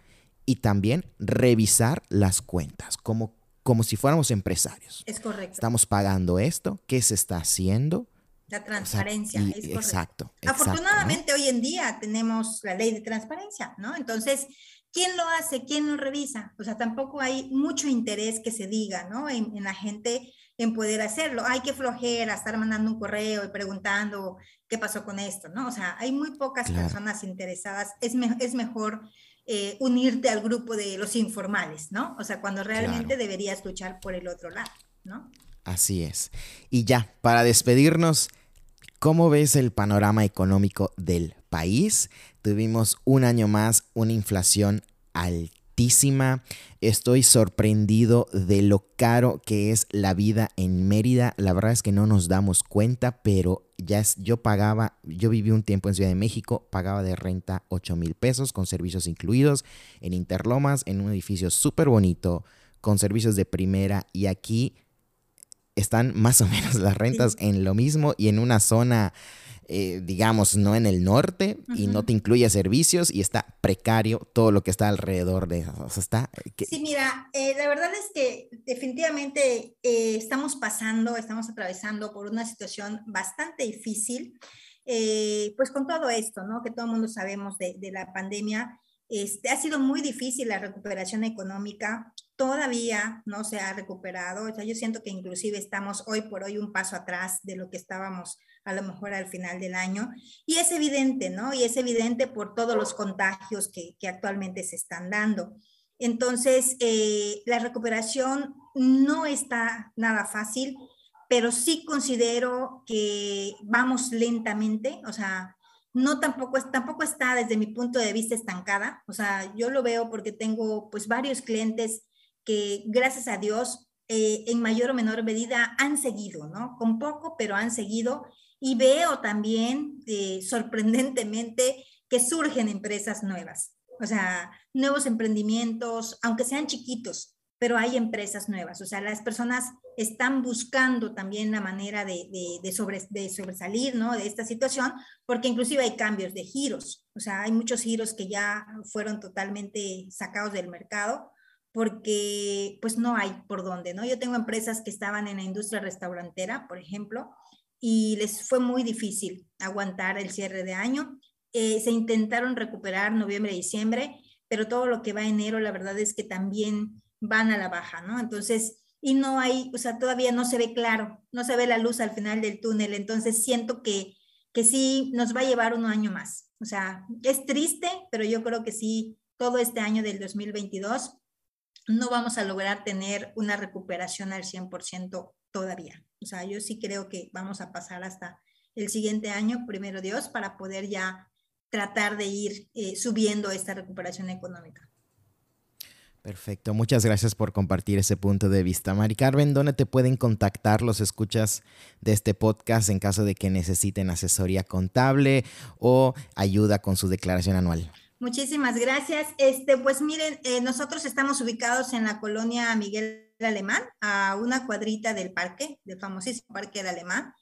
y también revisar las cuentas, como, como si fuéramos empresarios. Es correcto. Estamos pagando esto, ¿qué se está haciendo? La transparencia, es correcto. Exacto. Afortunadamente hoy en día tenemos la ley de transparencia, ¿no? Entonces, ¿quién lo hace? ¿Quién lo revisa? O sea, tampoco hay mucho interés que se diga, ¿no? En, la gente en poder hacerlo. Hay que flojera estar mandando un correo y preguntando qué pasó con esto, ¿no? O sea, hay muy pocas personas interesadas. Es, es mejor eh, unirte al grupo de los informales, ¿no? O sea, cuando realmente deberías luchar por el otro lado, ¿no? Así es. Y ya, para despedirnos, ¿cómo ves el panorama económico del país? Tuvimos un año más una inflación alta Estoy sorprendido de lo caro que es la vida en Mérida. La verdad es que no nos damos cuenta, pero ya es, yo pagaba, yo viví un tiempo en Ciudad de México, pagaba de renta 8 mil pesos con servicios incluidos en Interlomas, en un edificio súper bonito, con servicios de primera y aquí están más o menos las rentas en lo mismo y en una zona eh, digamos, no en el norte y no te incluye servicios y está precario todo lo que está alrededor de eso. O sea, está, eh, Sí, mira, eh, la verdad es que definitivamente estamos pasando, estamos atravesando por una situación bastante difícil, pues con todo esto, ¿no? Que todo el mundo sabemos de, de la pandemia. Este, ha sido muy difícil la recuperación económica, todavía no se ha recuperado, o sea, yo siento que inclusive estamos hoy por hoy un paso atrás de lo que estábamos a lo mejor al final del año. Y es evidente, ¿no? Y es evidente por todos los contagios que, que actualmente se están dando. Entonces, eh, la recuperación no está nada fácil, pero sí considero que vamos lentamente, o sea, no tampoco, tampoco está desde mi punto de vista estancada, o sea, yo lo veo porque tengo pues varios clientes que gracias a Dios eh, en mayor o menor medida han seguido, ¿no? Con poco, pero han seguido y veo también, eh, sorprendentemente, que surgen empresas nuevas, o sea, nuevos emprendimientos, aunque sean chiquitos, pero hay empresas nuevas. O sea, las personas están buscando también la manera de, de, sobre, de, sobresalir ¿no? de esta situación, porque inclusive hay cambios de giros. O sea, hay muchos giros que ya fueron totalmente sacados del mercado porque pues no hay por dónde, ¿no? Yo tengo empresas que estaban en la industria restaurantera, por ejemplo, y les fue muy difícil aguantar el cierre de año. Eh, se intentaron recuperar noviembre diciembre, pero todo lo que va enero, la verdad es que también van a la baja, ¿no? Entonces, y no hay, o sea, todavía no se ve claro, no se ve la luz al final del túnel, entonces siento que, que sí nos va a llevar un año más. O sea, es triste, pero yo creo que sí, todo este año del 2022 no vamos a lograr tener una recuperación al 100% todavía. O sea, yo sí creo que vamos a pasar hasta el siguiente año, primero Dios, para poder ya tratar de ir eh, subiendo esta recuperación económica. Perfecto, muchas gracias por compartir ese punto de vista. Mari Carmen, ¿dónde te pueden contactar los escuchas de este podcast en caso de que necesiten asesoría contable o ayuda con su declaración anual? Muchísimas gracias. Este, pues miren, eh, nosotros estamos ubicados en la colonia Miguel Alemán, a una cuadrita del parque, del famosísimo Parque del Alemán.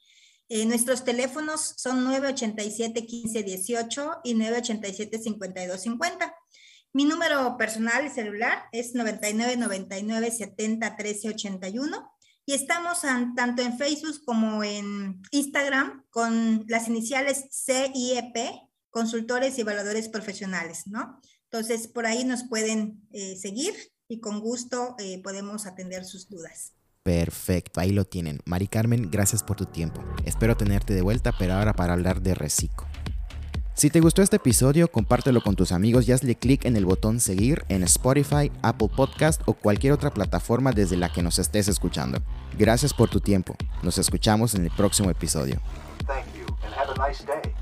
Eh, nuestros teléfonos son 987-1518 y 987-5250. Mi número personal y celular es 9999 70 13 81 y estamos tanto en Facebook como en Instagram con las iniciales CIEP, consultores y evaluadores profesionales, ¿no? Entonces, por ahí nos pueden eh, seguir y con gusto eh, podemos atender sus dudas. Perfecto, ahí lo tienen. Mari Carmen, gracias por tu tiempo. Espero tenerte de vuelta, pero ahora para hablar de Reciclo. Si te gustó este episodio, compártelo con tus amigos y hazle clic en el botón seguir en Spotify, Apple Podcast o cualquier otra plataforma desde la que nos estés escuchando. Gracias por tu tiempo. Nos escuchamos en el próximo episodio. Thank you and have a nice day.